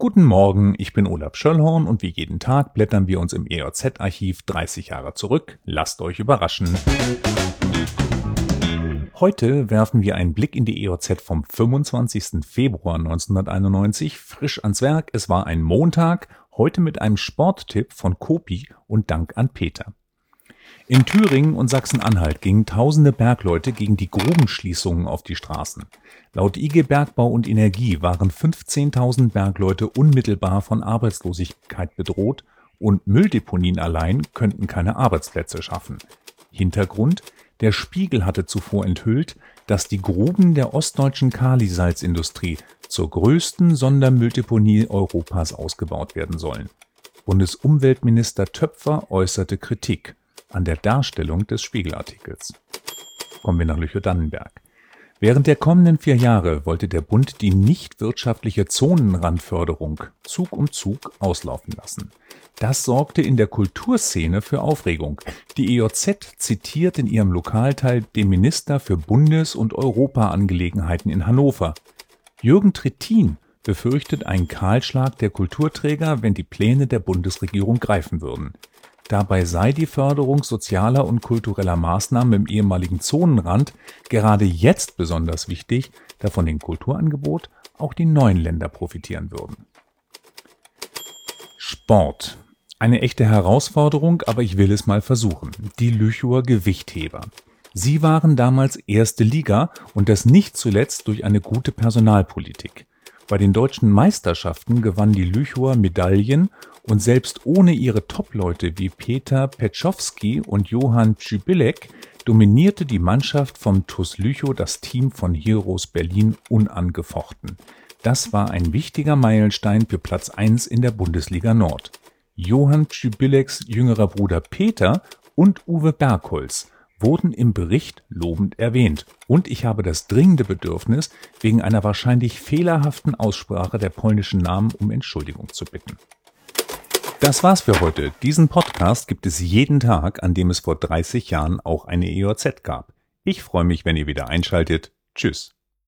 Guten Morgen, ich bin Olaf Schöllhorn und wie jeden Tag blättern wir uns im EOZ-Archiv 30 Jahre zurück. Lasst euch überraschen. Heute werfen wir einen Blick in die EOZ vom 25. Februar 1991, frisch ans Werk. Es war ein Montag, heute mit einem Sporttipp von Kopi und Dank an Peter. In Thüringen und Sachsen-Anhalt gingen tausende Bergleute gegen die Grubenschließungen auf die Straßen. Laut IG Bergbau und Energie waren 15.000 Bergleute unmittelbar von Arbeitslosigkeit bedroht und Mülldeponien allein könnten keine Arbeitsplätze schaffen. Hintergrund der Spiegel hatte zuvor enthüllt, dass die Gruben der ostdeutschen Kalisalzindustrie zur größten Sondermülldeponie Europas ausgebaut werden sollen. Bundesumweltminister Töpfer äußerte Kritik an der Darstellung des Spiegelartikels. Kommen wir nach Lüchow-Dannenberg. Während der kommenden vier Jahre wollte der Bund die nicht wirtschaftliche Zonenrandförderung Zug um Zug auslaufen lassen. Das sorgte in der Kulturszene für Aufregung. Die EOZ zitiert in ihrem Lokalteil den Minister für Bundes- und Europaangelegenheiten in Hannover. Jürgen Trittin befürchtet einen Kahlschlag der Kulturträger, wenn die Pläne der Bundesregierung greifen würden. Dabei sei die Förderung sozialer und kultureller Maßnahmen im ehemaligen Zonenrand gerade jetzt besonders wichtig, da von dem Kulturangebot auch die neuen Länder profitieren würden. Sport. Eine echte Herausforderung, aber ich will es mal versuchen. Die Lüchower Gewichtheber. Sie waren damals erste Liga und das nicht zuletzt durch eine gute Personalpolitik. Bei den deutschen Meisterschaften gewannen die Lüchower Medaillen und selbst ohne ihre Top-Leute wie Peter Petschowski und Johann Czybylek dominierte die Mannschaft vom TuS Lüchow das Team von Heroes Berlin unangefochten. Das war ein wichtiger Meilenstein für Platz 1 in der Bundesliga Nord. Johann Czybyleks jüngerer Bruder Peter und Uwe Bergholz wurden im Bericht lobend erwähnt. Und ich habe das dringende Bedürfnis, wegen einer wahrscheinlich fehlerhaften Aussprache der polnischen Namen um Entschuldigung zu bitten. Das war's für heute. Diesen Podcast gibt es jeden Tag, an dem es vor 30 Jahren auch eine EOZ gab. Ich freue mich, wenn ihr wieder einschaltet. Tschüss.